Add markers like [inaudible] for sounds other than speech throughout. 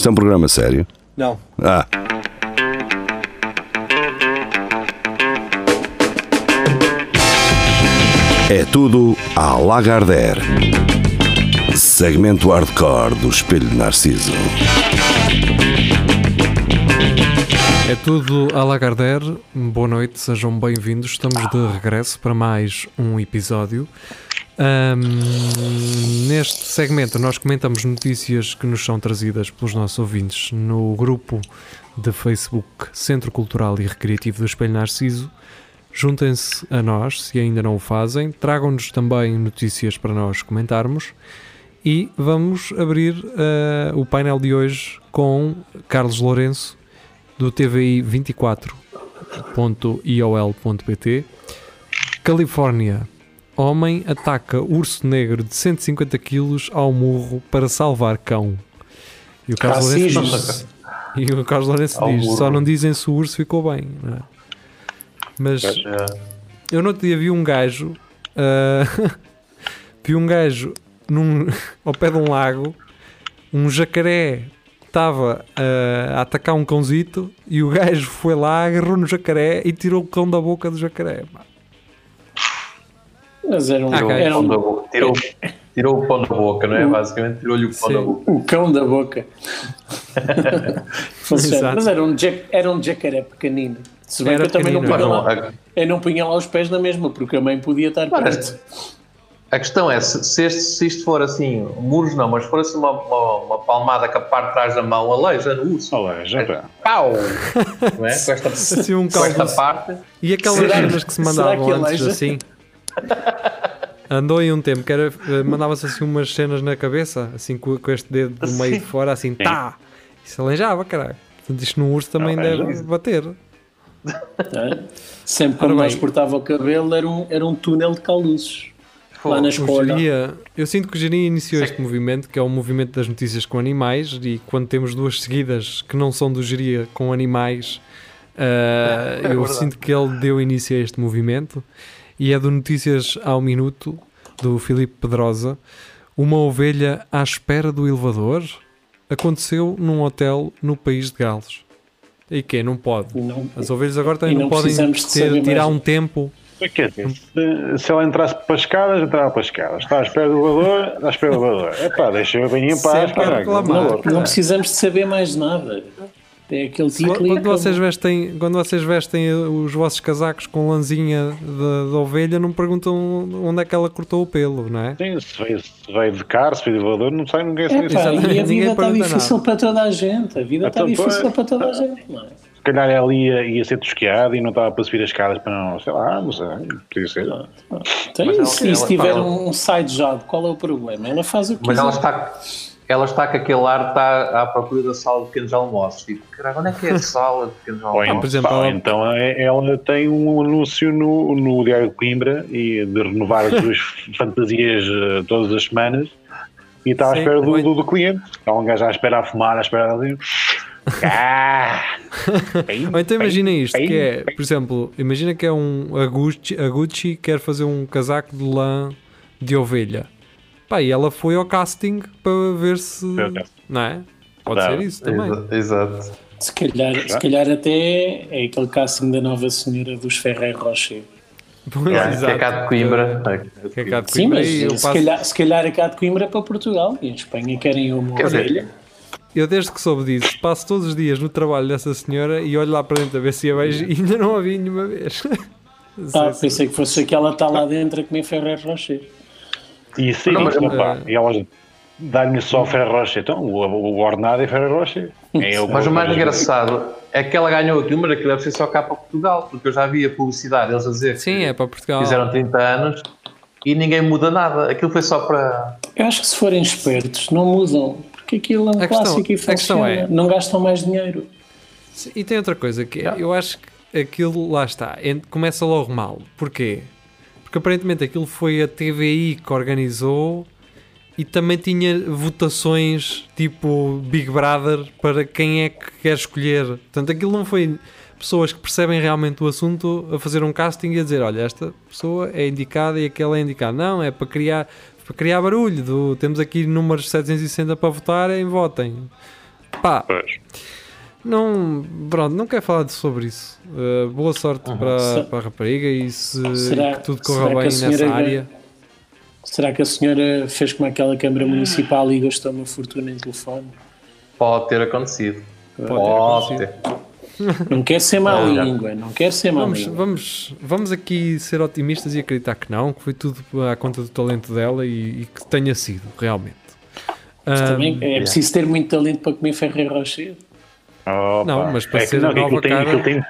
Isto é um programa sério? Não. Ah. É tudo à Lagardère. Segmento hardcore do Espelho de Narciso. É tudo à Lagardère. Boa noite, sejam bem-vindos. Estamos de regresso para mais um episódio. Ahm, neste segmento, nós comentamos notícias que nos são trazidas pelos nossos ouvintes no grupo de Facebook Centro Cultural e Recreativo do Espelho Narciso. Juntem-se a nós, se ainda não o fazem. Tragam-nos também notícias para nós comentarmos. E vamos abrir ah, o painel de hoje com Carlos Lourenço, do TVI 24.iol.pt. Califórnia. Homem ataca urso negro de 150 kg ao murro para salvar cão. E o Carlos Lourenço diz, [laughs] e o Carlos Lourenço diz murro. só não dizem se o urso ficou bem. é? Mas eu no outro dia vi um gajo ah, [laughs] vi um gajo num- [laughs] ao pé de um lago um jacaré estava ah, a atacar um cãozito e o gajo foi lá, agarrou no jacaré e tirou o cão da boca do jacaré. pá. Mas era um, Ah, Tirou, ok. era o pão um- da boca, tirou, tirou o pão da boca, não é? Basicamente, tirou-lhe o pão Sim. da boca. o cão da boca. [laughs] Funciona. Mas era um, jac, era um jacaré pequenino. Se bem Era que eu também não punha, lá, a, eu não punha lá os pés na mesma, porque a mãe podia estar perto. a questão é, se, se, este- se isto for assim, muros não, mas for assim uma, uma, uma palmada que a parte de trás da mão aleija no urso. Já está. Pau! [laughs] Não é? Com esta, Assim um com esta parte. E aquelas cenas que se mandavam que antes aleija? assim. [laughs] Andou aí um tempo que era eh, mandava-se assim umas cenas na cabeça, assim com, com este dedo do meio de fora, assim, tá! Isso aleijava, caralho. Portanto, isto no urso também Não, deve aleija. bater. tá? Sempre quando nós cortava o cabelo era um, era um túnel de caluzes. Lá na escola. Geria- eu sinto que o Geria iniciou este movimento, que é o movimento das notícias com animais, e quando temos duas seguidas que não são do Geria com animais, eh, [laughs] eu verdade. sinto que ele deu início a este movimento. E é do Notícias ao Minuto, do Filipe Pedrosa. Uma ovelha à espera do elevador aconteceu num hotel no país de Gales. E que Não pode. Não- As ovelhas agora também não, não podem precisamos de ter, saber tirar mais. um tempo. Quer dizer, se, ela entrasse para as escadas, entrava para as escadas. Está à espera do elevador, está à espera do elevador. É pá, deixa eu bem em paz, para boa. Não precisamos de saber mais nada. É aquele título Quando acabou. vocês, vestem, quando vocês vestem os vossos casacos com lãzinha de, de ovelha, não perguntam onde é que ela cortou o pelo, não é? Sim, se veio, se veio de carro, se veio de elevador, não sai ninguém É, sem pá, Exatamente, e a vida está difícil nada. para toda a gente. A vida está Então, difícil para toda a gente. Não é? Se calhar ela ia, ia ser tosqueada e não estava para subir as escadas para não, sei lá, não sei, podia ser. Então, Mas e ela- se, ela- se tiver ela- um side job, qual é o problema? Ela faz o que Mas ela quiser. está, ela está com aquele ar, está à procura da sala de pequenos almoços. Tipo, caralho, onde é que é a [laughs] sala de pequenos almoços? em- por exemplo, pá, então é- ela tem um anúncio no, no Diário de Coimbra e de renovar as [laughs] suas fantasias eh, todas as semanas e está à Sim, espera do, do, do cliente. Está um gajo à espera a fumar, à espera assim. Ah! [laughs] Ou então imagina isto, Bem, que é, bem. por exemplo, imagina que é um a Gucci, a Gucci quer fazer um casaco de lã de ovelha. Pá, e ela foi ao casting para ver se. Não é? Pode Dá. ser isso também. Exa- Exato. Se calhar, se calhar até é aquele casting da nova senhora dos Ferrer Rocher. Pois, É, que é exato. cá de Coimbra. Que é cá de Sim, Coimbra mas e eu se, passo- calhar, se calhar é cá de Coimbra para Portugal e em Espanha querem uma Quer dizer, ovelha. Eu desde que soube disso, passo todos os dias no trabalho dessa senhora e olho lá para dentro a ver se a vejo e ainda não a vi nenhuma vez. [laughs] Ah, se- pensei que fosse aquela que está lá dentro a comer Ferrer Rocher. E sim, Não, mas- opa, e elas dá-lhe só Ferro Rocher. Então, o, o, o ordenado é Ferro Rocher. É Mas o mais engraçado é que ela ganhou aquilo, mas aquilo deve ser só cá para Portugal, porque eu já vi a publicidade, eles a dizer que Sim, é para Portugal. fizeram 30 anos e ninguém muda nada. Aquilo foi só para. Eu acho que se forem espertos não mudam, porque aquilo é um A questão- clássico e questão funciona. é- Não gastam mais dinheiro. E tem outra coisa que é, eu acho que aquilo lá está, começa logo mal. Porquê? Porque aparentemente aquilo foi a TVI que organizou e também tinha votações tipo Big Brother para quem é que quer escolher. Portanto, aquilo não foi pessoas que percebem realmente o assunto a fazer um casting e a dizer: olha, esta pessoa é indicada e aquela é indicada. Não, é para criar, para criar barulho. Do, temos aqui números 760 para votarem, votem. Pá, Pois. Não, pronto, não quero falar de- sobre isso. Uh, boa sorte para, Se- para a rapariga e se Será- que tudo corra bem nessa vai- área. Será que a senhora fez como aquela Câmara Municipal e gastou uma fortuna em telefone? Pode ter acontecido. ter Pode ter. Não quer ser má língua, não quer ser má Vamos, língua. vamos, vamos aqui ser otimistas e acreditar que não, que foi tudo à conta do talento dela e, e que tenha sido, realmente. Mas Ahm, também é preciso ter muito talento para comer Ferreiro Rocher. Opa. Não, mas para é que ser não, nova tem, cara- tem,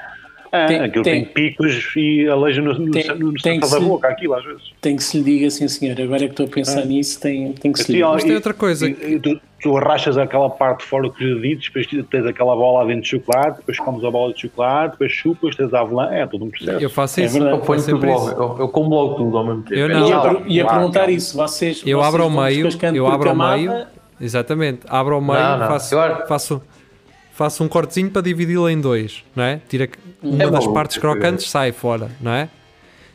ah, Tem- aquilo tem- tem, picos e aleija no, no, Tem- no, no tem que centro da se- boca, aquilo às vezes. Tem que se lhe diga assim, senhor. Agora é que estou a pensar nisso, tem, tem que se lhe Assim, ó, diga. Mas tem outra coisa e- e tu, tu arrachas aquela parte de fora dos dedos, depois tens aquela bola dentro de chocolate, depois comes a bola de chocolate, depois chupas, tens a avelã, é todo um processo. Eu faço É isso. verdade. Eu ponho tudo sempre logo. Eu, eu como logo tudo ao mesmo tempo. Eu É não. Ia, per- ia perguntar isso. Vocês, Eu vocês abro ao meio, eu abro ao meio, exatamente, abro ao meio, Não, não. faço, faço, faço um cortezinho para dividi-la em dois, não é? Tira uma É das maluco, partes é. crocantes, sai fora, não é?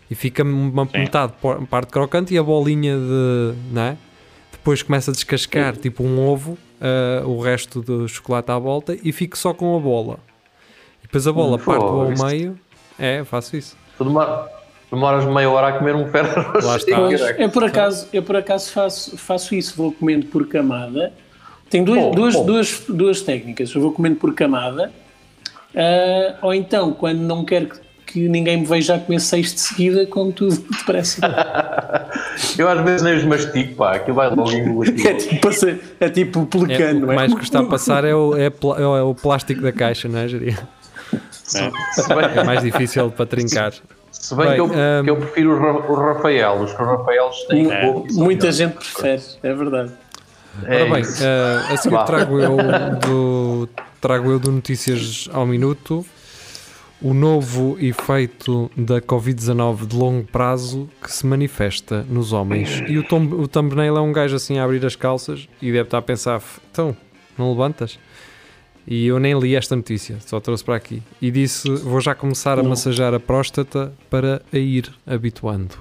E fica uma Sim. metade parte crocante e a bolinha de, não é? Depois começa a descascar, tipo um ovo, ah, o resto do chocolate à volta e fico só com a bola. E depois a bola Hum, parto pô, ao isto- meio, é, eu faço isso. Tu demora- demoras meia hora a comer um ferro Lá [laughs] está. Pois, eu por acaso, eu por acaso faço, faço isso, vou comendo por camada. Tenho duas, Bom, duas, bom. duas, duas técnicas. Eu vou comendo por camada, ah, ou então, quando não quero que, que ninguém me veja a comer seis de seguida, como tudo [laughs] depressa. [laughs] Eu às vezes nem os mastigo, pá. Aquilo vai logo engolir. [laughs] é tipo, é tipo É, pelicano, o que não é? mais custa a passar é o, é, é o plástico da caixa, não é, Jeria? Bem, É mais difícil para trincar. se bem Bem, que, eu, hum, que eu prefiro o, Ra- o Rafael. Os Rafaelos têm pouco. Muita gente prefere, é verdade. É Ora bem, eh, a seguir trago eu, do, trago eu do Notícias ao Minuto o novo efeito da Covid-19 de longo prazo que se manifesta nos homens. E o, tom, o thumbnail é um gajo assim a abrir as calças e deve estar a pensar: "F- então, não levantas? E eu nem li esta notícia, só trouxe para aqui. E disse: vou já começar a massajar a próstata para a ir habituando.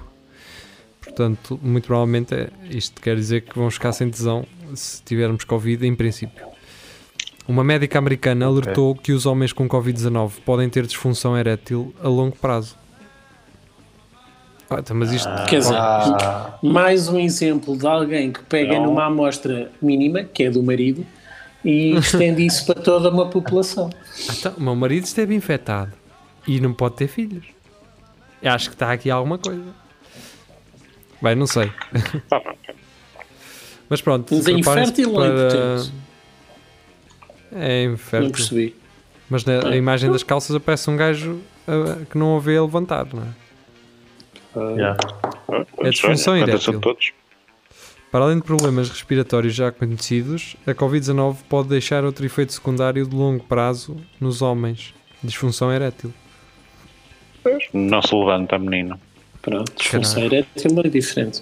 Portanto, muito provavelmente é, isto quer dizer que vamos ficar sem tesão se tivermos Covid, em princípio. Uma médica americana alertou que os homens com Covid-19 podem ter disfunção erétil a longo prazo. Ah, então, mas isto. Quer dizer, Ah, mais um exemplo de alguém que pega Não. numa amostra mínima, que é do marido, e [laughs] estende isso para toda uma população. Ah, então, o meu marido esteve infectado e não pode ter filhos. Eu acho que está aqui alguma coisa. Bem, não sei. Mas pronto, Mas é infértil ou impotente? É Não infértil. percebi. Mas na a imagem das calças aparece um gajo ah, que não a vê a levantar, não é? yeah. É disfunção a erétil. todos. Para além de problemas respiratórios já conhecidos, a Covid-19 pode deixar outro efeito secundário de longo prazo nos homens: disfunção erétil. Não se levanta, menino. Pronto, disfunção erétil é diferente.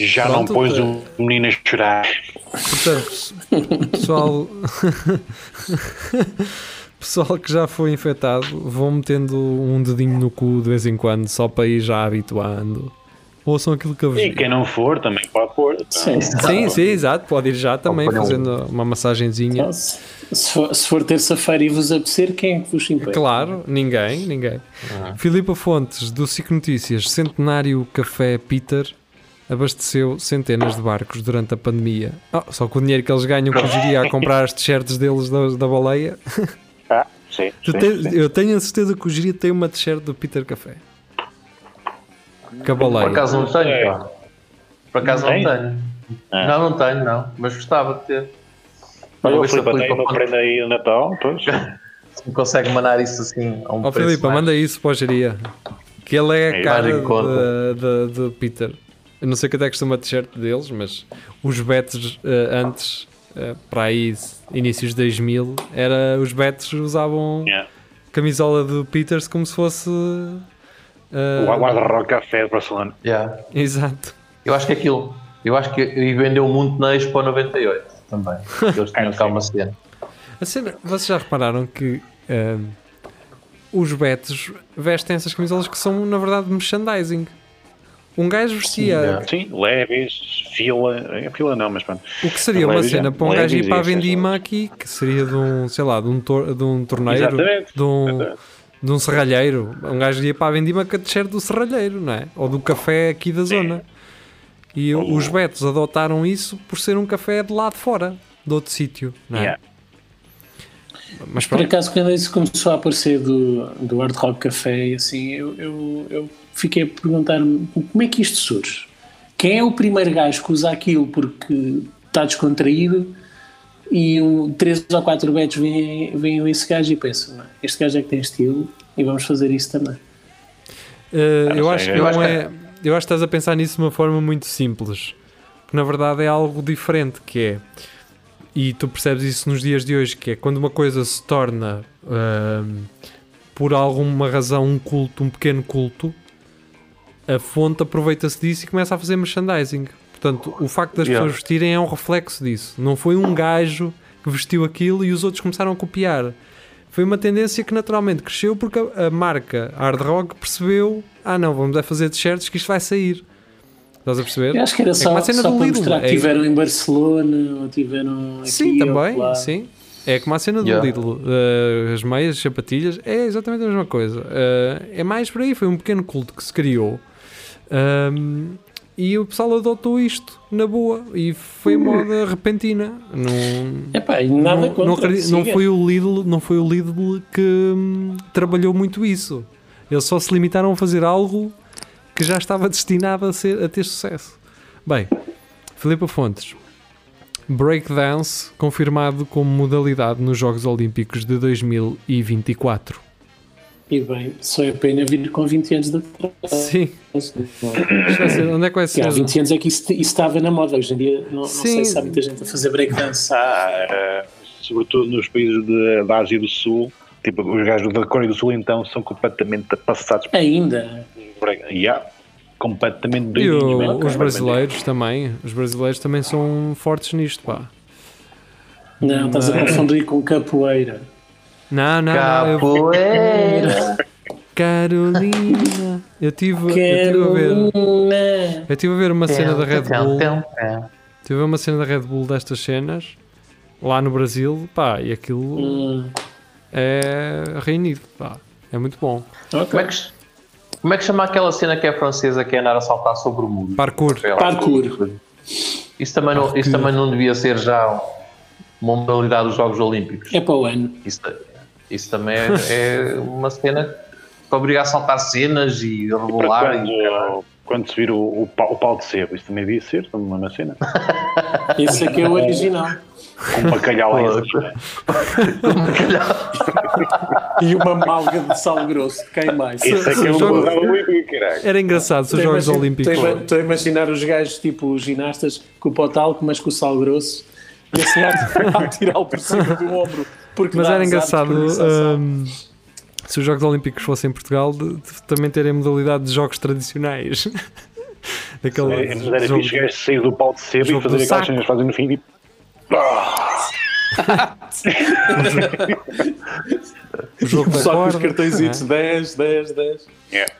Já Pronto, não pôs o menino a chorar. Portanto, pessoal, [laughs] pessoal que já foi infectado, vão metendo um dedinho no cu de vez em quando, só para ir já habituando. Ouçam aquilo que eu vos E quem não for também pode pôr. Sim. Sim, sim, exato. Pode ir já também um- fazendo uma massagenzinha. Então, se, for, se for terça-feira e vos apetecer, quem é que vos impede? Claro, ninguém, ninguém. Filipa Fontes, do SIC Notícias, Centenário Café Peter, abasteceu centenas de barcos durante a pandemia. Ah, só com o dinheiro que eles ganham, que iria a comprar as t-shirts deles da, da baleia. Ah, sim. Sim, tens- sim. eu tenho a certeza que o Giria tem uma t-shirt do Peter Café. Com a baleia. Por acaso não tenho, pá. Por acaso não Tem? tenho. Ah. Não, não tenho, não. Mas gostava de ter. Olha, Vou o Filipe tem uma prenda aí no Natal, pois. [laughs] se me consegue mandar isso assim a um Ó preço Filipa, mais. manda isso para o Giria. Que ele é a É, cara de, de, de Peter. Eu não sei quanto é que custa uma t-shirt deles, mas os betos eh, antes, eh, para aí, inícios de 2000, era, os betos usavam Yeah. camisola do Peters como se fosse. eh, O guarda-rock café de Barcelona. Yeah. exato. Eu acho que aquilo. Eu acho que e vendeu muito na Expo 98 também. Eles tinham Ah, [laughs] cá sim. uma cena. A cena- vocês já repararam que eh, os betos vestem essas camisolas que são, na verdade, merchandising. Um gajo vestia Sim, leves, fila. É fila não, mas pronto. o que seria uma cena é. para um gajo ir para a Vendima aqui, que seria de um, sei lá, de um, tor de um torneiro, Exatamente. de um, Exatamente. de um serralheiro. Um gajo ia para a Vendima com a t-shirt do serralheiro, não é? Ou do café aqui da zona. E os betos adotaram isso por ser um café de lá de fora, de outro sítio, não é? Yeah. Mas Por acaso, quando isso começou a aparecer do, do Hard Rock Café, e assim, eu, eu, eu fiquei a perguntar-me como é que isto surge? Quem é o primeiro gajo que usa aquilo porque está descontraído e um, três ou quatro betos veem, veem esse gajo e pensam, "Não, este gajo é que tem estilo e vamos fazer isso também. não eu, acho que eu não acho que- é. Eu acho que estás a pensar nisso de uma forma muito simples. Que na verdade é algo diferente, que é. E tu percebes isso nos dias de hoje, que é quando uma coisa se torna ahm, por alguma razão um culto, um pequeno culto, a fonte aproveita-se disso e começa a fazer merchandising. Portanto, o facto das Yeah. pessoas vestirem é um reflexo disso. Não foi um gajo que vestiu aquilo e os outros começaram a copiar. Foi uma tendência que naturalmente cresceu porque a, a marca Hard Rock percebeu: ah, não, vamos é fazer t-shirts que isto vai sair. Estás a perceber? Eu acho que era como só, a cena só do para Lidl, mostrar que é- tiveram em Barcelona ou tiveram aqui Sim, ou também, lá. sim. É como a cena do Yeah. Lidl, uh, as meias, as sapatilhas, é exatamente a mesma coisa. Uh, é mais por aí, foi um pequeno culto que se criou um, e o pessoal adotou isto na boa e foi moda repentina. Não, Epá, nada não, não, não foi o Lidl, não foi o Lidl que hum, trabalhou muito isso. Eles só se limitaram a fazer algo que já estava destinado a, ser, a ter sucesso. Bem, Filipe Fontes. Breakdance confirmado como modalidade nos Jogos Olímpicos de 2024. E bem, só é pena vir com 20 anos de atraso. Sim. Ser- onde é que vai Que há ser? 20 anos é que isso, isso estava na moda. Hoje em dia não, não sei se há muita gente a fazer breakdance. Ah, eh, sobretudo nos países de- da Ásia do Sul, tipo, os gajos da Coreia do Sul então são completamente passados Ainda. por yeah, completamente E o- doidinhos os completamente. brasileiros também. Os brasileiros também são fortes nisto, pá. Não, estás a confundir com capoeira. Não, não, não. Eu, Capoeira. [laughs] Carolina. Eu tive, eu tive a ver. Carolina. Eu estive a ver uma cena da Red Bull. Tem, Tive a ver uma cena da Red Bull destas cenas lá no Brasil, pá, e aquilo Hum, é reunido, pá. É muito bom. ok. Como é, que, como é que chama aquela cena que é francesa que é andar a saltar sobre o muro? Parkour. Parkour. Isso também, não, isso também não devia ser já uma modalidade dos Jogos Olímpicos. É para o ano. Isso, isso também é, é uma cena que obriga a saltar cenas e a rebolar. e- quando, quando se vir o, o, pau, o pau de sebo, isso também devia ser uma mesma cena. [laughs] Esse aqui é o original. Com um bacalhau em Poxa. cima. E uma malga de sal grosso. Quem mais? Isso é que é o um jogo- modelo olímpico, caralho. Era engraçado se os Jogos Olímpicos. Estou a, imaginar os gajos tipo os ginastas com o pó talco, mas com o sal grosso. E assim a, a tirá-lo por cima do ombro. Porque Mas era engraçado hum, se os Jogos Olímpicos fossem em Portugal de, de também terem modalidade de jogos tradicionais. Aquele É, era jogo- fixe gajo sair do pau de jogo e fazer aquelas cenas que fazem no fim tipo. [laughs] o jogo Só com os cartõezitos não é? 10, 10, 10. Yeah.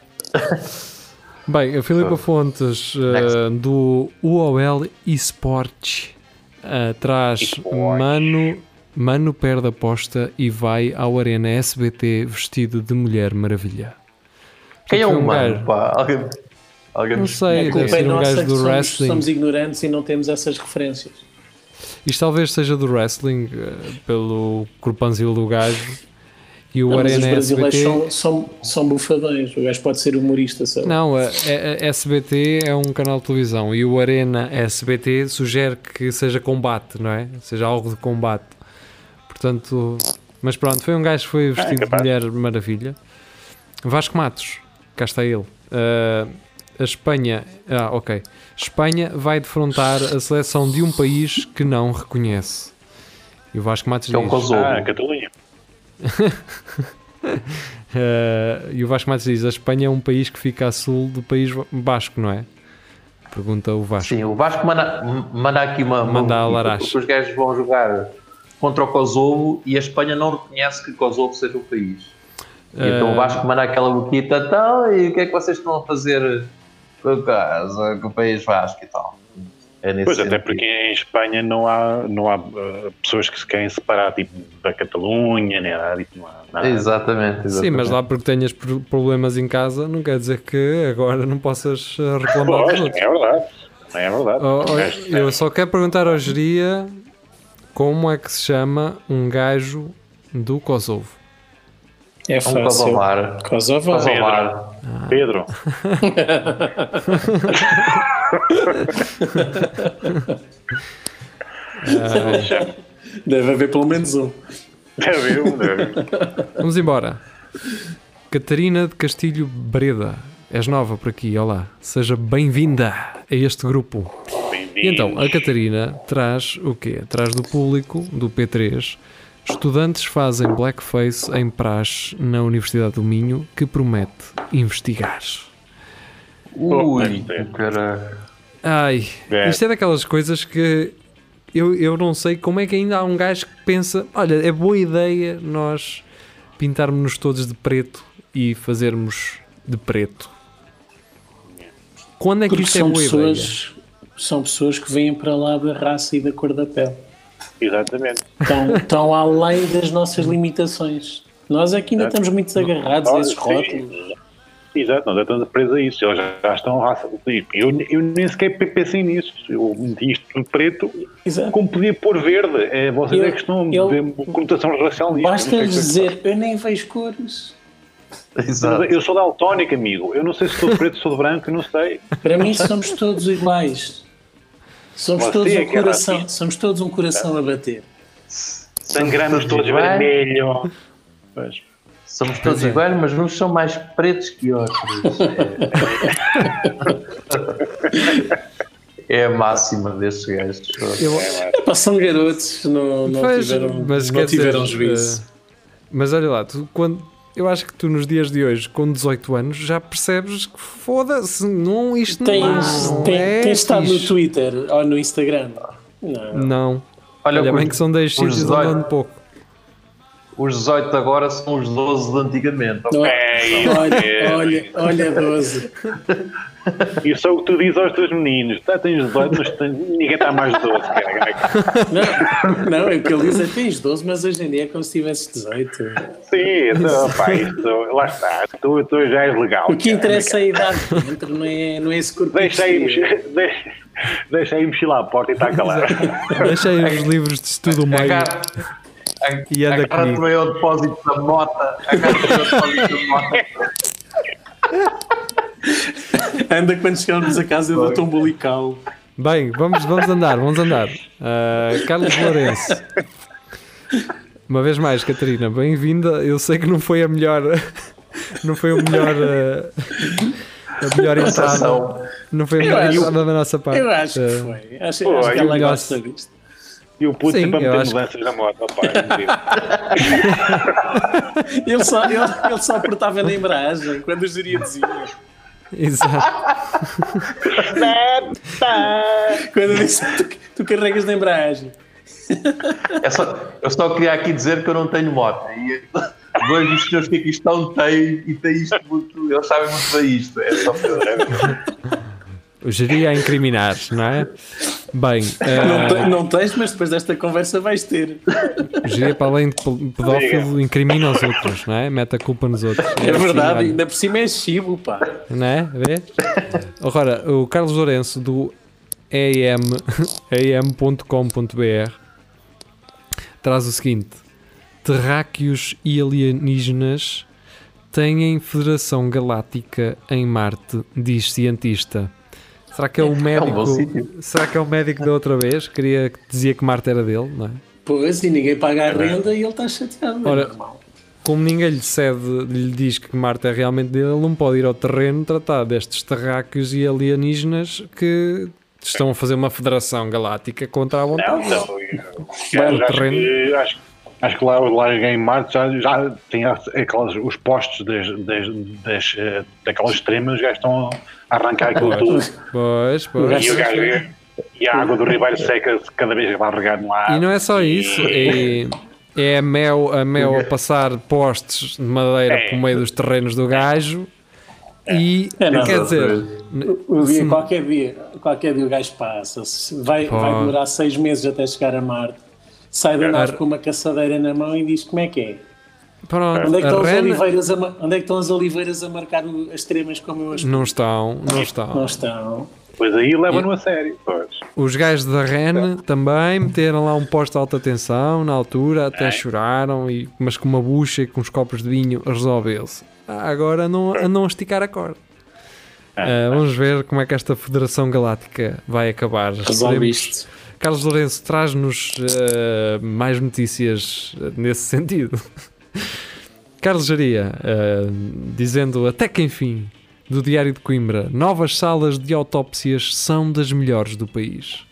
Bem, a Filipa Fontes uh, do UOL Esports uh, traz. Mano, Mano perde a aposta e vai ao Arena SBT vestido de Mulher Maravilha. Quem é o um humano? gajo. Pá? Alguém, alguém Não sei, deve é ser um gajo do somos, wrestling. somos ignorantes e não temos essas referências. Isto talvez seja do wrestling, uh, pelo corpanzil do gajo. E o Não, mas os Arena brasileiros SBT. são, são, são bufadões. O gajo pode ser humorista, sabe? Não, a, a- a SBT é um canal de televisão e o Arena SBT sugere que seja combate, não é? Seja algo de combate. Portanto, mas pronto, foi um gajo que foi vestido de capaz. Mulher Maravilha. Vasco Matos, cá está ele. Ah, a Espanha, ah, ok. Espanha vai defrontar a seleção de um país que não reconhece. E o Vasco Matos Que é o diz, Kosovo. Ah, Catalunha. Ah, e o Vasco Matos diz: a Espanha é um país que fica a sul do país Basco, não é? Pergunta o Vasco. Sim, o Vasco manda, manda aqui uma. uma Manda a notícia, Larache. porque Os gajos vão jogar contra o Kosovo e a Espanha não reconhece que Kosovo seja o país. E então o Vasco manda aquela boquita tal, e o que é que vocês estão a fazer com o País Vasco e tal. É nesse Pois, até sentido. porque em Espanha não há, não há uh, pessoas que se querem separar tipo, da Catalunha, nem nada, tipo, não há nada. Exatamente, exatamente. Sim, mas lá porque tenhas pro- problemas em casa, não quer dizer que agora não possas eh, reclamar dos Pois, outros. é verdade. É verdade. Oh, oh, eu só quero perguntar ao Geria como é que se chama um gajo do Kosovo. É Um fácil. Kosovar. Kosovo. Kosovar. Pedro, [laughs] Deve haver pelo menos um. deve um, deve. Vamos embora. Catarina de Castilho Breda. És nova por aqui, olá. Seja bem-vinda a este grupo. E então, a Catarina traz o quê? Traz do público, do P3, estudantes fazem blackface em praxe na Universidade do Minho que promete investigar. Ui, caralho. Ai, É. isto é daquelas coisas que eu, eu não sei como é que ainda há um gajo que pensa: olha, é boa ideia nós pintarmos-nos todos de preto e fazermos de preto. Quando é que Porque isto é são boa ideia? pessoas, são pessoas que vêm para lá da raça e da cor da pele. Exatamente. Estão, estão além das nossas limitações. Nós aqui ainda estamos muito agarrados a esses rótulos. Exato, nós já estamos presos a isso. Eles já, já estão raça. Eu, eu nem sequer pensei nisso. Eu meti isto tudo preto, Exato. como podia pôr verde. É, vocês Eu- é que estão eu- a ver conotação racial nisto. Basta Eu não lhes sei o que é dizer, eu nem vejo cores. Exato. Eu sou daltónico, amigo. Eu não sei se sou de preto, sou de branco, eu não sei. Para mim somos todos iguais. Somos Você todos é um é coração, somos todos um coração a bater. Sangramos todos iguais. vermelho. Pois. Somos todos é. iguais, mas uns são mais pretos que outros. É, é [laughs] a máxima destes gajos. Eu- Epá, são garotos, não, não Pois, tiveram, mas não quer dizer, tiveram juízo. eh, mas olha lá, tu, quando, eu acho que tu nos dias de hoje, com 18 anos, já percebes que foda-se, não, isto Tens, não, tem- é tens estado no. Twitter ou no Instagram? Não. Não. Olha, Olha, bem que são 10 os sítios 18 andando pouco. Os 18 de agora são os 12 de antigamente. ok? É isso Olha, olha, olha, 12. [laughs] Isso é o que tu dizes aos teus meninos. Tá, tens 18, mas tens- ninguém está mais de 12. cara. Não, não, é o que ele diz é tens 12, mas hoje em dia é como se tivesses 18. Sim, então, pá, isso, lá está. Tu, tu já és legal. O que cara. interessa é a idade que entra, não é, não é esse corpo. Deixa aí, deixa, deixa aí mexer lá a porta e está calado. Deixei os livros de estudo meio. Agarra- E anda Agarra comigo. também ao depósito da mota. Ao depósito da mota. Anda [laughs] quando chegamos a casa eu dou-te um bulical. Bem, vamos, vamos andar, vamos andar. Ah, Carlos Lourenço. Uma vez mais, Catarina, bem-vinda. Eu sei que não foi a melhor. [laughs] Não foi o melhor. ah, a melhor entrada. Não foi a melhor entrada da nossa parte. Eu acho que Ah, foi. Acho, Pô, acho que ela gosta disto. E o puto Sim, sempre a meter mudanças na moto. Opa, é. [laughs] Ele só, ele, ele só apertava na embreagem quando o geria dizia. Exato. [laughs] Quando eu disse tu, tu carregas na embreagem. É só- eu só queria aqui dizer que eu não tenho moto. E dois dos senhores que aqui estão têm e têm isto muito. Eles sabem muito bem isto. É só para O geria a incriminar, não é? Bem, Não, te- não tens, mas depois desta conversa vais ter. o geria, para além de pe- pedófilo, incrimina os outros, não é? Mete a culpa nos outros. É verdade, assim, ainda por cima é chibo, pá. não é? Vê? Agora, o Carlos Lourenço do EM, [laughs] em.com.br traz o seguinte: terráqueos e alienígenas têm Federação Galáctica em Marte, diz cientista. Será que é o médico? bom sítio. será que é o médico da outra vez? Queria que dizia que Marte era dele, não é? Pois, e ninguém paga a renda e ele está chateado. não é Ora. Como ninguém lhe cede, lhe diz que Marte é realmente dele, ele não pode ir ao terreno tratar destes terráqueos e alienígenas que estão a fazer uma federação galáctica contra a Não, vontade. não. Vai Eu ao acho, terreno. que, acho, acho que lá, lá em Marte já, já tem aquelas, os postos das, das, das, eh, daquelas extremas já estão a arrancar aquilo tudo. Pois, pois. E, o gajo- e a água do ribeiro seca cada vez que vai regar no ar. E não é só isso, é, é a mel, a mel a passar postes de madeira É. por meio dos terrenos do gajo E É nada. quer dizer, O dia, Sim. qualquer dia, qualquer dia o gajo passa, se vai, vai demorar seis meses até chegar a Marte, sai da nave com uma caçadeira na mão e diz como é que é. pronto, Onde é que estão, as Ren oliveiras a, onde é que estão as oliveiras a marcar as tremas como eu as não estão, não [laughs] Não estão. estão. Pois aí leva-no a sério. Pois. Os gajos da REN também meteram lá um posto de alta tensão na altura, até choraram, e, mas com uma bucha e com uns copos de vinho resolveu-se. Ah, agora não, andam a esticar a corda. Ah, vamos ver como é que esta Federação Galáctica vai acabar. Resolve isto. Carlos Lourenço traz-nos eh, mais notícias eh, nesse sentido. [laughs] Carlos Jaria, eh, dizendo até que enfim, do Diário de Coimbra, novas salas de autópsias são das melhores do país.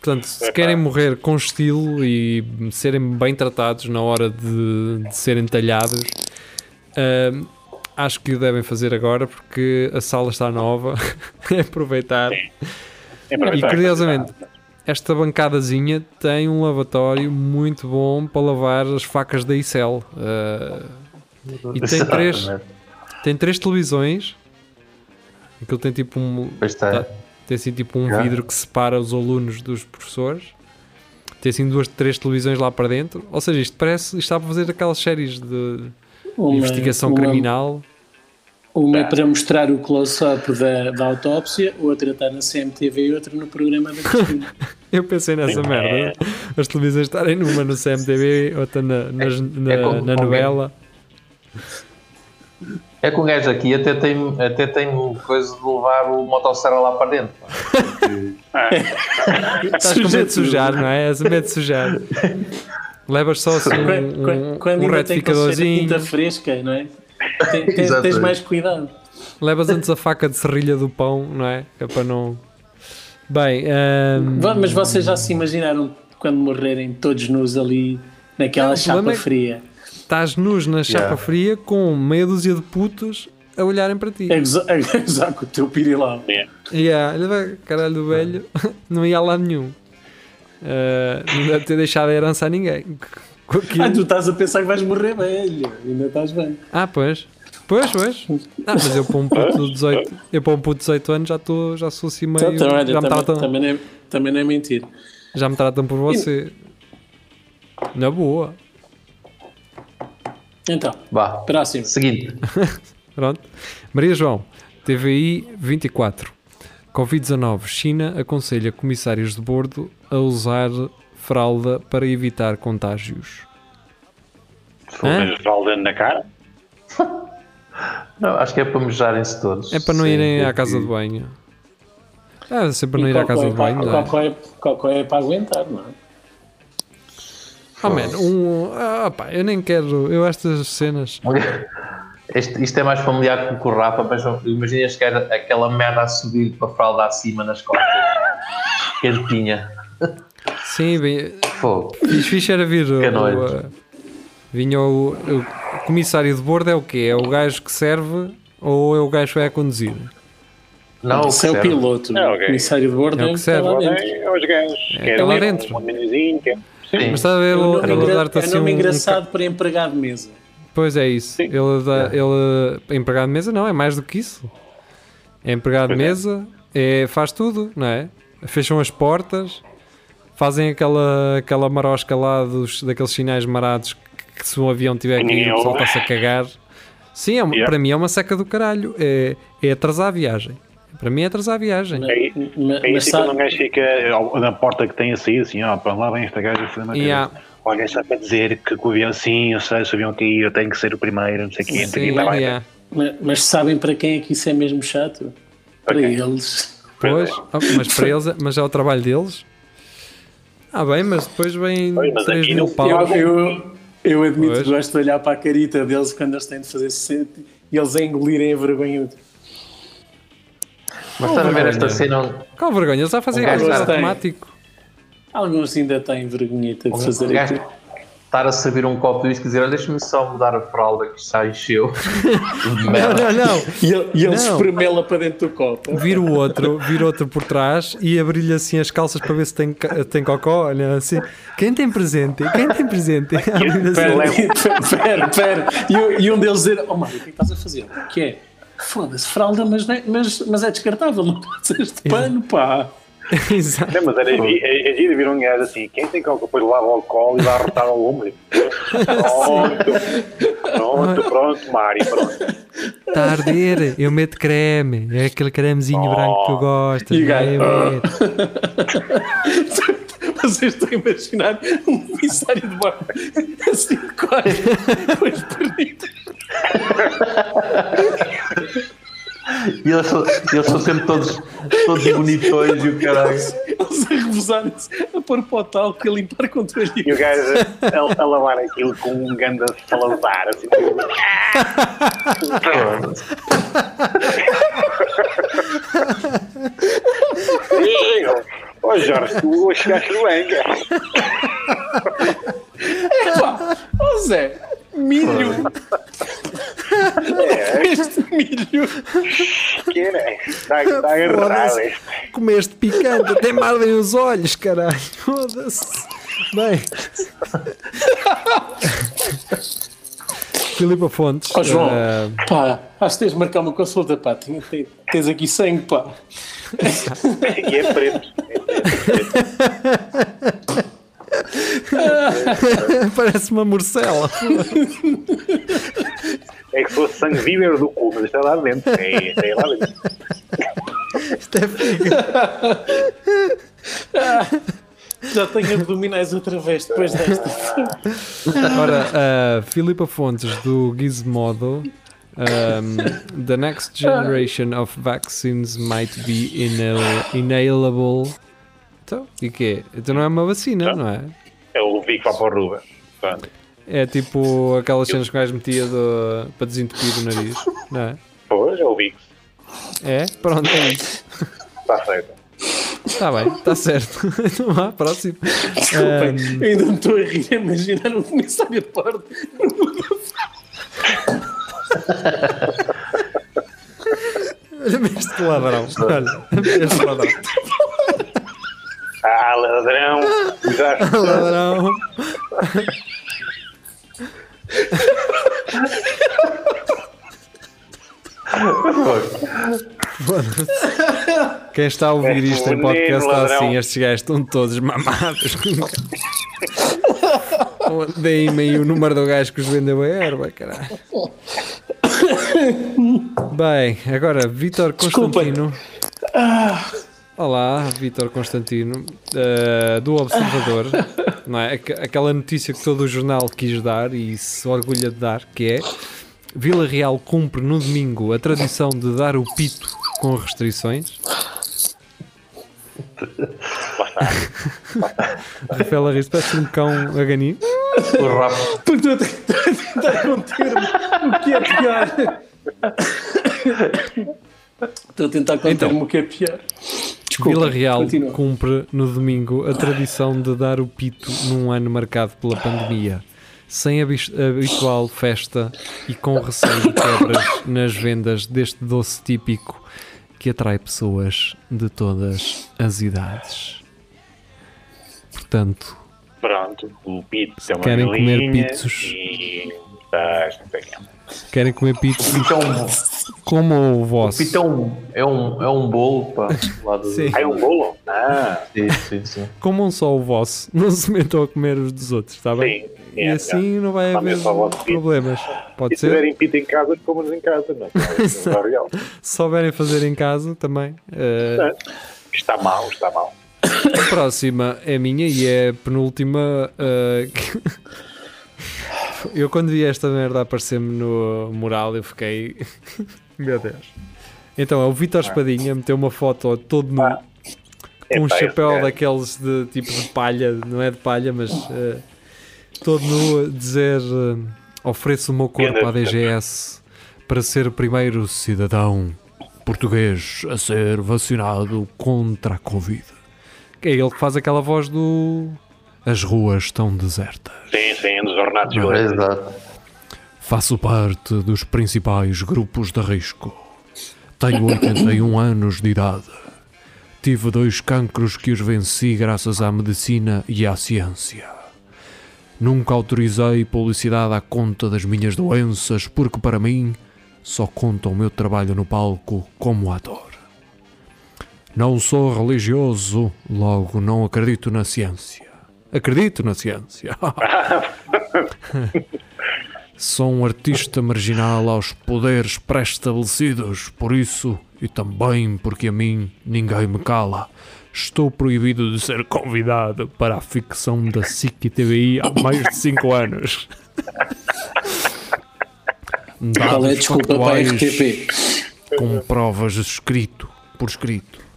Portanto, se querem morrer com estilo e serem bem tratados na hora de, de serem talhados, eh, acho que o devem fazer agora porque a sala está nova. [laughs] é aproveitar. É E aproveitar. curiosamente, esta bancadazinha tem um lavatório muito bom para lavar as facas da Icel. Uh, e tem três, tem três televisões. Aquilo tem tipo um. Tá. Tem assim tipo um vidro que separa os alunos dos professores. Tem assim duas, três televisões lá para dentro. Ou seja, isto parece. Isto está para fazer aquelas séries de Uma, investigação uma- criminal. Uma é para mostrar o close-up da, da autópsia, outra está na CMTV e outra no programa da Cristina. [laughs] Eu pensei nessa Sim, merda. As televisões estarem numa no CMTV, outra na, nas- na, é como- na novela. É que o gajo aqui até tem, até tem coisa de levar o motosserra lá para dentro. pá. Estás com medo de sujar, não é? És medo de sujar. Levas só assim Quando, um, quando, um, quando um retificadorzinho. tinta fresca, não é? Tem- tens, Exatamente. tens mais cuidado. Levas antes a faca de serrilha do pão, não é? Que é para não. Bem, ahm, Va- Mas vocês já se imaginaram quando morrerem todos nus ali naquela Não, chapa é fria? estás nus na chapa Yeah. fria com meia dúzia de putos a olharem para ti. Goza- a gozar com o teu pirilau. Yeah, vai, caralho do velho, [laughs] não ia lá nenhum. Ah, não deve ter deixado a herança a ninguém. Ah, tu estás a pensar que vais morrer velho. Ainda estás bem. Ah, pois. Pois, pois. Ah, mas eu para um puto de 18, eu para um puto de 18 anos já, estou já sou assim meio. Então, olha, já, me também, tratam, também, não é, também não é mentira. já me tratam por você. Na boa. Então, Vá. próximo. Seguinte. [laughs] Pronto. Maria João, TVI 24. Covid-19. China aconselha comissários de bordo a usar fralda para evitar contágios. Fralda na cara? [laughs] Não, acho que é para mejarem-se todos. É para não Sim, irem à porque- casa de banho. É sempre não ir à casa é de para- banho. não é? Cocó é, é para aguentar, não é? Oh, man, um, ah, pá, eu nem quero. Eu estas cenas. [laughs] Este- isto é mais familiar com o Rafa, mas imagina chegar aquela merda a subir para a fralda acima nas costas. Quentinha. Sim, bem, Fogo. fiz, fixe era vir. Que noite. o, uh, vinha o, o comissário de bordo é o quê? É o gajo que serve ou é o gajo que vai a conduzir? Não, o é o piloto. É, O comissário de bordo É o é que o que está serve. dentro. é os gajos. Querem lá dentro. Um Sim. Mas está a ver, É um ele, nome, ele engra- dar-te é assim nome um, um engraçado para empregado de mesa. Pois é isso. Sim. Ele, dá, ele empregado de mesa não, é mais do que isso. É empregado de é. mesa, é, faz tudo, não é? Fecham as portas, fazem aquela, aquela marosca lá dos, daqueles sinais marados que, se um avião tiver que ir, o pessoal está-se a cagar. Sim, é uma- Yeah. para mim é uma seca do caralho. É, é atrasar a viagem. Para mim é atrasar a viagem. É, é mas isso quando um gajo fica na porta que tem a sair, assim, ó, para lá vem esta gaja a fazer uma Yeah. coisa. O gajo está para dizer que, o avião, sim, eu sei, se o avião cair, eu tenho que ser o primeiro, não sei o quê, Sim, vai. yeah. ma- mas sabem para quem é que isso é mesmo chato? Para quem? eles. Pois, oh, mas para eles, é- mas é o trabalho deles. Ah, bem, mas depois vem Pois, mas 3 aqui mil não- pau. Eu, eu, eu admito Pois. que gosto de olhar para a carita deles quando eles têm de fazer sente e eles a engolirem a vergonha. Mas estás a ver esta cena. Qual vergonha? Eles já fazem Um tem. automático. Alguns ainda têm vergonheta de Um fazer gajo aquilo. Estar a servir um copo de whisky e dizer: Olha, deixa-me só mudar a fralda que já encheu. [laughs] Não, não, não. E ele, e ele Não. espremela para dentro do copo. Vir o outro, vir outro por trás e abrir-lhe assim as calças para ver se tem, tem cocó. Olha assim. Quem tem presente? Quem tem presente? Assim. Espera, espera, espera. E, um- e um deles dizer: Oh, Mário, o que é que estás a fazer? O que é? Foda-se, fralda, mas, é- mas, mas é descartável, não [laughs] pode ser este pano, pá. [laughs] Exato. Não, mas era é, é giro vir um gajo assim, quem tem coca depois lava ao colo e dá a rotar ao ombro. Pronto, pronto, pronto, Mário, pronto. Está a arder, eu meto creme. É aquele cremezinho branco que tu gostas. E o vai gajo. [laughs] Vocês estão a imaginar um comissário de bordo assim de quatro, com as pernitas. E eles são, eles são sempre todos, todos bonitões e o caralho. Eles a revezarem-se, a pôr para o talco e a limpar com E o gajo a, a lavar aquilo com um ganda salazar, assim. tipo, [laughs] Ô oh, Jorge, tu hoje chegaste no Anga. Pá, ó Zé, milho. Este milho. Que era? Está, está agarrado este. Comeste picante, até me ardem os olhos, caralho. Foda-se. Bem. Filipa Fontes. Ó João, eh, pá, acho que tens de marcar uma consulta, pá. Tens- Tens aqui sangue, pá. E é preto. Parece uma morcela. É que se fosse sangue vivo era do cu, mas isto é lá dentro. É, é lá dentro. Isto é. Já tenho abdominais outra vez depois desta. Ora, a Filipa Fontes do Gizmodo. Um, the next generation of vaccines might be inhal- inhalable. Então, e quê? Então não é uma vacina, não é? É o Vic Vaporruba. Pronto. É tipo aquelas cenas que o gajo metia do- para desentupir o nariz, [laughs] não é? Pois, é o Vic. É? Pronto, é isso. Está feito. Está bem, está certo. [laughs] Então vá, próximo. Desculpem, Um, eu ainda me estou a rir a imaginar um comissário de bordo. Olha-me este ladrão. Olha, este ladrão. Ah, ladrão. Já [laughs] Ladrão. Quem está a ouvir isto em podcast está assim, estes gajos estão todos mamados. [laughs] Deem-me aí o número do gajo que os vendeu a erva, caralho. Bem, agora Desculpem. Constantino. Olá, Vítor Constantino, eh, do Observador, não é? Aqu- Aquela notícia que todo o jornal quis dar e se orgulha de dar, que é Vila Real cumpre no domingo a tradição de dar o pito com restrições. [laughs] Rafael Arris parece um cão a ganir. O estou a tentar conter-me. O que é pior? Estou a tentar conter-me Então. o que é pior. Desculpa, Vila Real continua. cumpre no domingo a tradição de dar o pito num ano marcado pela pandemia, sem a habitual festa e com receio de quebras nas vendas deste doce típico que atrai pessoas de todas as idades. Portanto, Pronto, o Pito tem uma Querem comer pizzos? E... Tá, o querem comer pito Então, como o vosso? Pito é um, é um, é um bolo, pá. [laughs] Lá do... Sim. Ah, é um bolo? Ah, sim, sim, sim. Comam só o vosso, [laughs] não se metam a comer os dos outros, está bem? sim. E é, assim não vai haver o problemas. E Pode se ser? tiverem pito em casa, comemos em casa. Não, [laughs] não é. Se souberem fazer em casa também. eh, Está mal, está mal. a próxima é minha e é a penúltima. que- eu quando vi esta merda aparecer-me no mural eu fiquei. [laughs] Meu Deus. Então é o Vitor Espadinha meteu uma foto todo nu. Ah, com um chapéu daqueles de tipo de palha, não é de palha, mas eh, todo nu dizer eh, ofereço o meu corpo à DGS para ser o primeiro cidadão português a ser vacinado contra a Covid. Que é ele que faz aquela voz do As ruas estão desertas. Sim, sim, dos ornatos É, exato. Faço parte dos principais grupos de risco. Tenho 81 anos de idade. Tive dois cancros que os venci graças à medicina e à ciência. Nunca autorizei publicidade à conta das minhas doenças porque para mim só conta o meu trabalho no palco como ator. Não sou religioso, logo não acredito na ciência. Acredito na ciência. [laughs] Sou um artista marginal aos poderes pré-estabelecidos, por isso e também porque a mim ninguém me cala. Estou proibido de ser convidado para a ficção da SIC TVI há mais de 5 anos. Qual é a Dados desculpa para a RTP? com provas escrito, por escrito.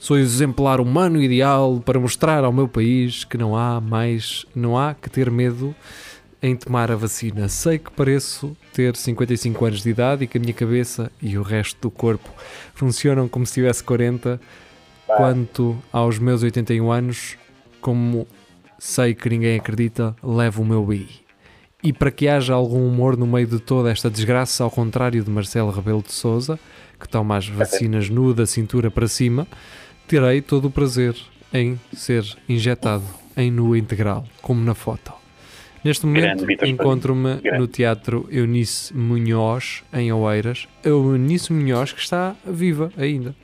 Sou exemplar humano ideal para mostrar ao meu país que não há mais, não há que ter medo em tomar a vacina. Sei que pareço ter 55 anos de idade e que a minha cabeça e o resto do corpo funcionam como se tivesse 40. Quanto aos meus 81 anos, como sei que ninguém acredita, levo o meu BI. E para que haja algum humor no meio de toda esta desgraça, ao contrário de Marcelo Rebelo de Souza, que toma as vacinas nu da cintura para cima, terei todo o prazer em ser injetado em nu integral, como na foto. Neste momento encontro-me no Teatro Eunice Munhoz, em Oeiras. A Eunice Munhoz que está viva ainda.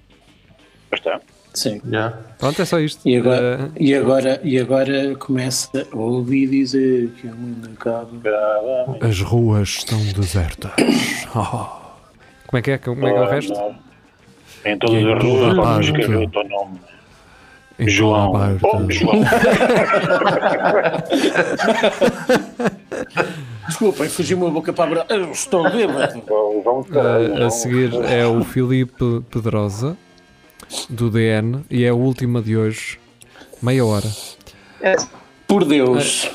Está. Sim. Já. Pronto, é só isto. E agora, Eh, e, agora, e agora começa a ouvir dizer que o mundo acaba. as ruas estão desertas. [coughs] Oh. Como é que é? Como é que é o resto? Em ruas a podes parte. escrever o teu nome. Em João. a. Oh, João. [laughs] Desculpem, fugiu-me a boca para a. Eu estou bêbado. Vamos Uh, a seguir é o Filipe Pedrosa do DN e é a última de hoje, meia hora. Por Deus.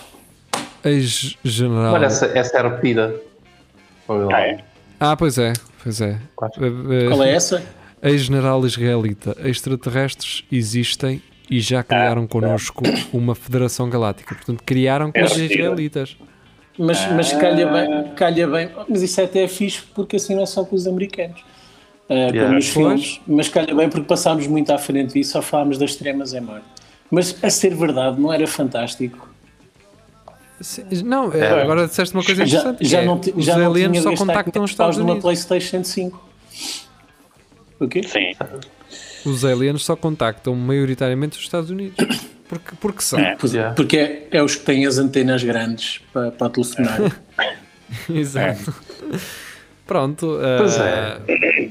Ex-general. Olha, essa, essa era repetida. Ah, é? Ah, pois é, pois é. Uh, uh, Qual é essa? Ex-general israelita. Extraterrestres existem e já criaram connosco uma federação galáctica. Portanto, criaram com É os mentira. israelitas. Mas, mas calha, bem, calha bem. Mas isso até é fixe porque assim não é só com os americanos. Ah, como Yeah. nos filmes. Mas calha bem porque passámos muito à frente disso, só falámos das extremas em morte. Mas a ser verdade, não era fantástico. Sim, Não, é, agora disseste uma coisa Já, interessante. já que é, não, os já não aliens só contactam os 500 Estados Unidos. PlayStation 5. O quê? Sim. Os aliens só contactam maioritariamente os Estados Unidos. [coughs] Porque, porque são. É. Pois- Yeah. Porque é, é os que têm as antenas grandes para, para telefonar. [laughs] Exato. Pronto. Pois eh,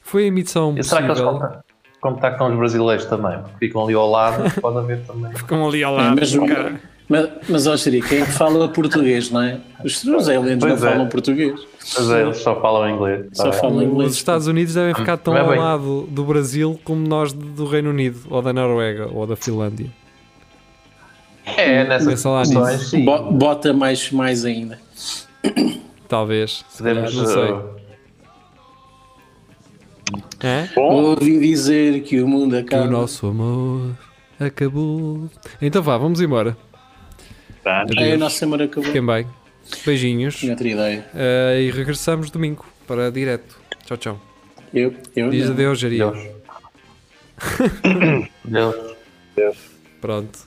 Foi a emissão E será que eles possível. conta- contactam os brasileiros também? Porque ficam ali ao lado, [laughs] pode haver também. Ficam ali ao É, lado. mas, cara. Mas, mas ó, Xeri, quem é que fala português, não é? Os, aliens Pois não é. falam português. Mas é, eles só falam inglês. Só bem. falam inglês. Os Estados Unidos devem ficar tão é ao lado do Brasil como nós do Reino Unido, ou da Noruega, ou da Finlândia. É, nessas sim. Bo- Bota mais, mais ainda. Talvez. Podemos. não sei. uh, É? Bom, Ouvi dizer que o mundo Que acaba. o nosso amor acabou. Então vá, vamos embora. Tá. É, a nossa semana acabou. Fiquem bem. Beijinhos. Tinha outra ideia. Eh, e regressamos domingo para direto. Tchau, tchau. Eu, eu Diz não. adeus, Jaria. Deus. [coughs] Deus. Pronto.